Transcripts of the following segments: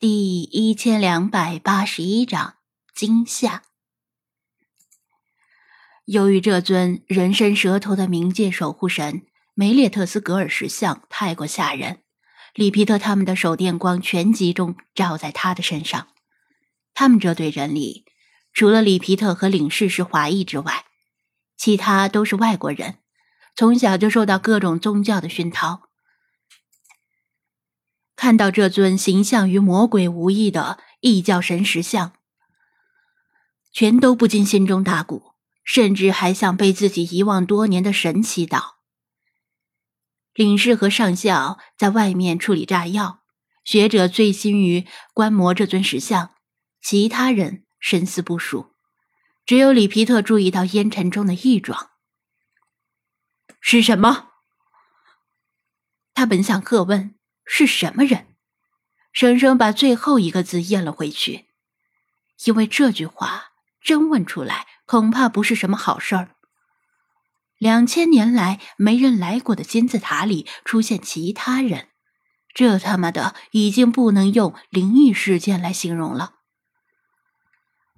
第一千两百八十一章惊吓。由于这尊人身蛇头的冥界守护神梅列特斯格尔石像太过吓人，里皮特他们的手电光全集中照在他的身上。他们这队人里，除了里皮特和领事是华裔之外，其他都是外国人，从小就受到各种宗教的熏陶。看到这尊形象与魔鬼无异的异教神石像，全都不禁心中打鼓，甚至还向被自己遗忘多年的神祈祷。领事和上校在外面处理炸药，学者醉心于观摩这尊石像，其他人深思不数，只有里皮特注意到烟尘中的异状。是什么？他本想喝问。是什么人？生生把最后一个字咽了回去，因为这句话真问出来，恐怕不是什么好事儿。两千年来没人来过的金字塔里出现其他人，这他妈的已经不能用灵异事件来形容了。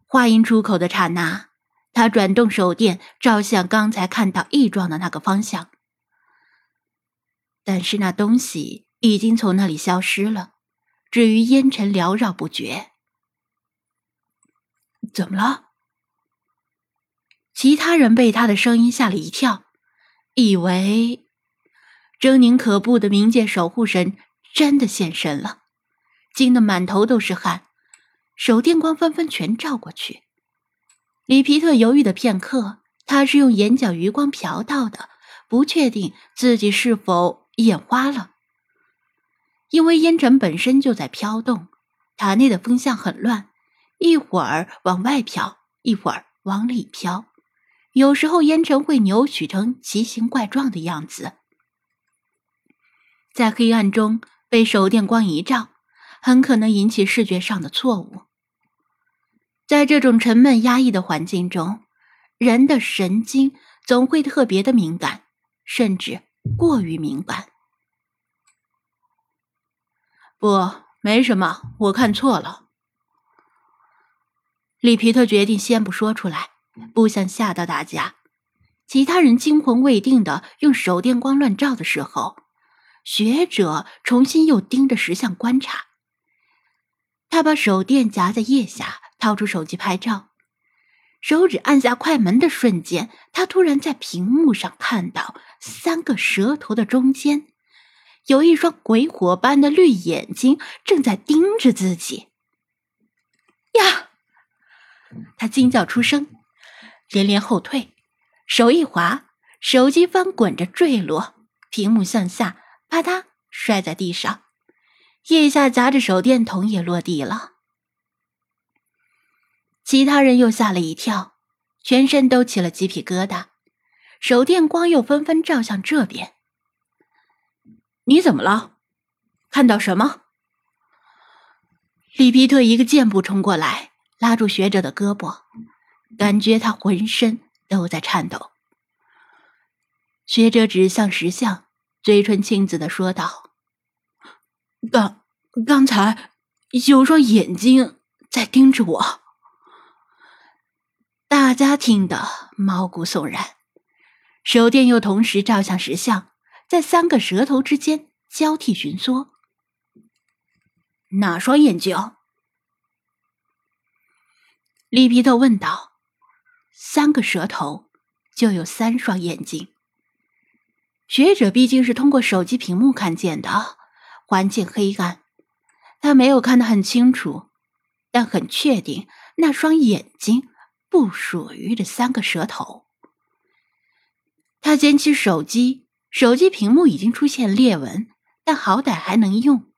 话音出口的刹那，他转动手电，照向刚才看到异状的那个方向，但是那东西。已经从那里消失了，至于烟尘缭绕不绝。怎么了？其他人被他的声音吓了一跳，以为狰狞可怖的冥界守护神真的现身了，惊得满头都是汗，手电光纷纷全照过去。里皮特犹豫的片刻，他是用眼角余光瞟到的，不确定自己是否眼花了。因为烟尘本身就在飘动，塔内的风向很乱，一会儿往外飘，一会儿往里飘，有时候烟尘会扭曲成奇形怪状的样子，在黑暗中被手电光一照，很可能引起视觉上的错误。在这种沉闷压抑的环境中，人的神经总会特别的敏感，甚至过于敏感。不，没什么，我看错了。里皮特决定先不说出来，不想吓到大家。其他人惊魂未定的用手电光乱照的时候，学者重新又盯着石像观察。他把手电夹在腋下，掏出手机拍照。手指按下快门的瞬间，他突然在屏幕上看到三个蛇头的中间。有一双鬼火般的绿眼睛正在盯着自己。呀！他惊叫出声，连连后退，手一滑，手机翻滚着坠落，屏幕向下，啪嗒摔在地上，腋下夹着手电筒也落地了。其他人又吓了一跳，全身都起了鸡皮疙瘩，手电光又纷纷照向这边。你怎么了？看到什么？里皮特一个箭步冲过来，拉住学者的胳膊，感觉他浑身都在颤抖。学者指向石像，嘴唇青紫的说道：“刚刚才有双眼睛在盯着我。”大家听得毛骨悚然，手电又同时照向石像。在三个舌头之间交替寻缩，哪双眼睛？里皮特问道。三个舌头就有三双眼睛。学者毕竟是通过手机屏幕看见的，环境黑暗，他没有看得很清楚，但很确定那双眼睛不属于这三个舌头。他捡起手机。手机屏幕已经出现裂纹，但好歹还能用。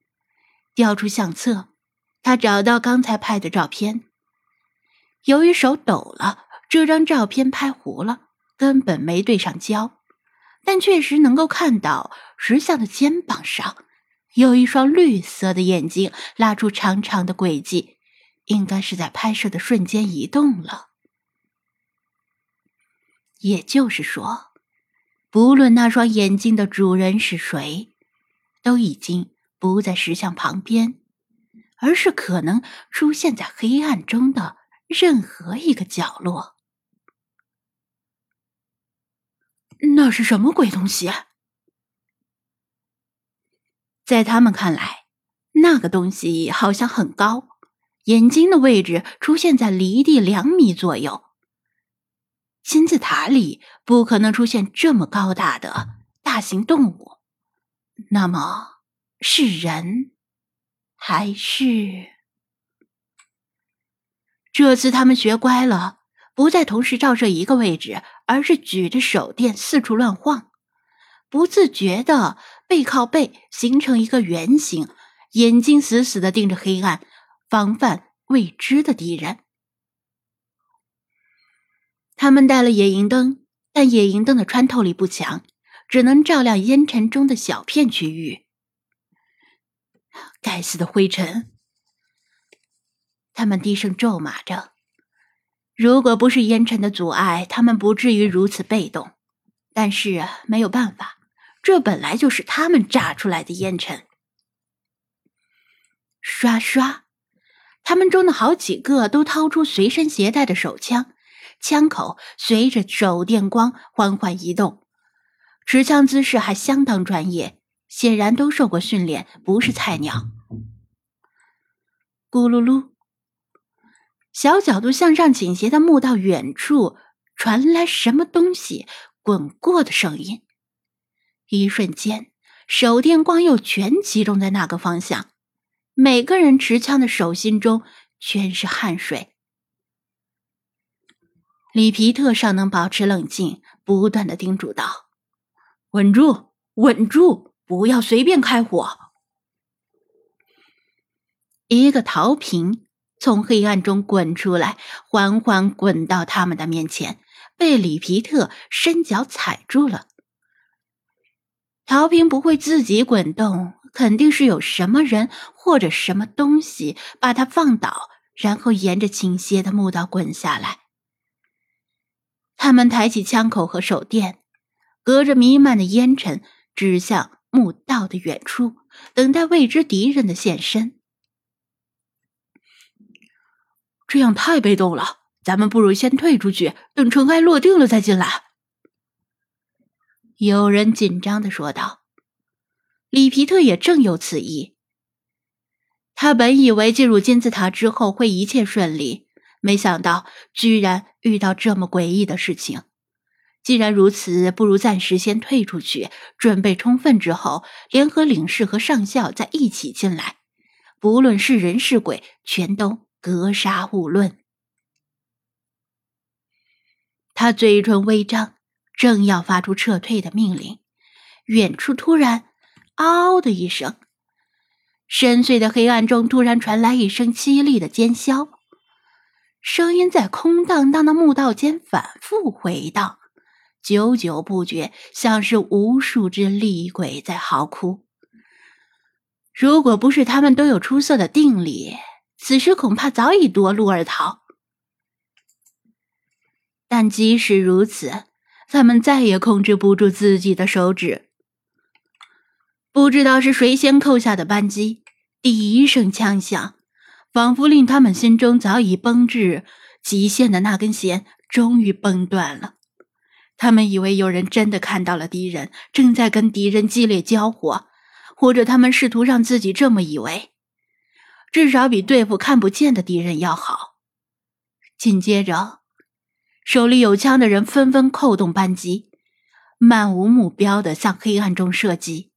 调出相册，他找到刚才拍的照片。由于手抖了，这张照片拍糊了，根本没对上焦。但确实能够看到石像的肩膀上有一双绿色的眼睛，拉出长长的轨迹，应该是在拍摄的瞬间移动了。也就是说。不论那双眼睛的主人是谁，都已经不在石像旁边，而是可能出现在黑暗中的任何一个角落。那是什么鬼东西？在他们看来，那个东西好像很高，眼睛的位置出现在离地两米左右。金字塔里不可能出现这么高大的大型动物，那么是人还是？这次他们学乖了，不再同时照射一个位置，而是举着手电四处乱晃。不自觉的背靠背形成一个圆形，眼睛死死的盯着黑暗，防范未知的敌人。他们带了野营灯，但野营灯的穿透力不强，只能照亮烟尘中的小片区域。该死的灰尘！他们低声咒骂着。如果不是烟尘的阻碍，他们不至于如此被动。但是没有办法。这本来就是他们炸出来的烟尘。刷刷，他们中的好几个都掏出随身携带的手枪，枪口随着手电光缓缓移动，持枪姿势还相当专业，显然都受过训练，不是菜鸟。咕噜噜，小角度向上倾斜的墓道远处传来什么东西滚过的声音。一瞬间，手电光又全集中在那个方向，每个人持枪的手心中全是汗水。里皮特尚能保持冷静，不断的叮嘱道：“稳住，稳住，不要随便开火。”一个陶瓶从黑暗中滚出来，缓缓滚到他们的面前，被里皮特伸脚踩住了。陶瓶不会自己滚动，肯定是有什么人或者什么东西把它放倒，然后沿着倾斜的墓道滚下来。他们抬起枪口和手电，隔着弥漫的烟尘，指向墓道的远处，等待未知敌人的现身。这样太被动了，咱们不如先退出去，等尘埃落定了再进来。有人紧张的说道：“里皮特也正有此意。他本以为进入金字塔之后会一切顺利，没想到居然遇到这么诡异的事情。既然如此，不如暂时先退出去，准备充分之后，联合领事和上校再一起进来。不论是人是鬼，全都格杀勿论。”他嘴唇微张。正要发出撤退的命令，远处突然“嗷”的一声，深邃的黑暗中突然传来一声凄厉的尖啸，声音在空荡荡的墓道间反复回荡，久久不绝，像是无数只厉鬼在嚎哭。如果不是他们都有出色的定力，此时恐怕早已夺路而逃。但即使如此。他们再也控制不住自己的手指。不知道是谁先扣下的扳机，第一声枪响，仿佛令他们心中早已绷至极限的那根弦终于崩断了。他们以为有人真的看到了敌人，正在跟敌人激烈交火，或者他们试图让自己这么以为，至少比对付看不见的敌人要好。紧接着。手里有枪的人纷纷扣动扳机，漫无目标的向黑暗中射击。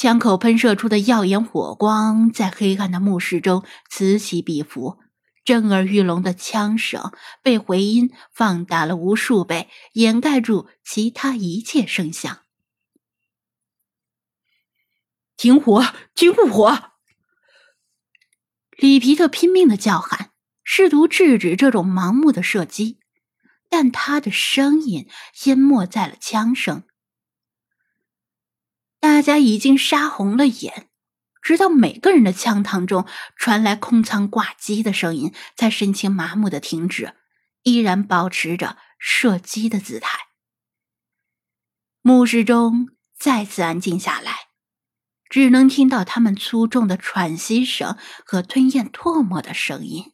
枪口喷射出的耀眼火光在黑暗的墓室中此起彼伏，震耳欲聋的枪声被回音放大了无数倍，掩盖住其他一切声响。停火！停火！里皮特拼命的叫喊。试图制止这种盲目的射击，但他的声音淹没在了枪声。大家已经杀红了眼，直到每个人的枪膛中传来空仓挂机的声音，才神情麻木的停止，依然保持着射击的姿态。墓室中再次安静下来，只能听到他们粗重的喘息声和吞咽唾沫的声音。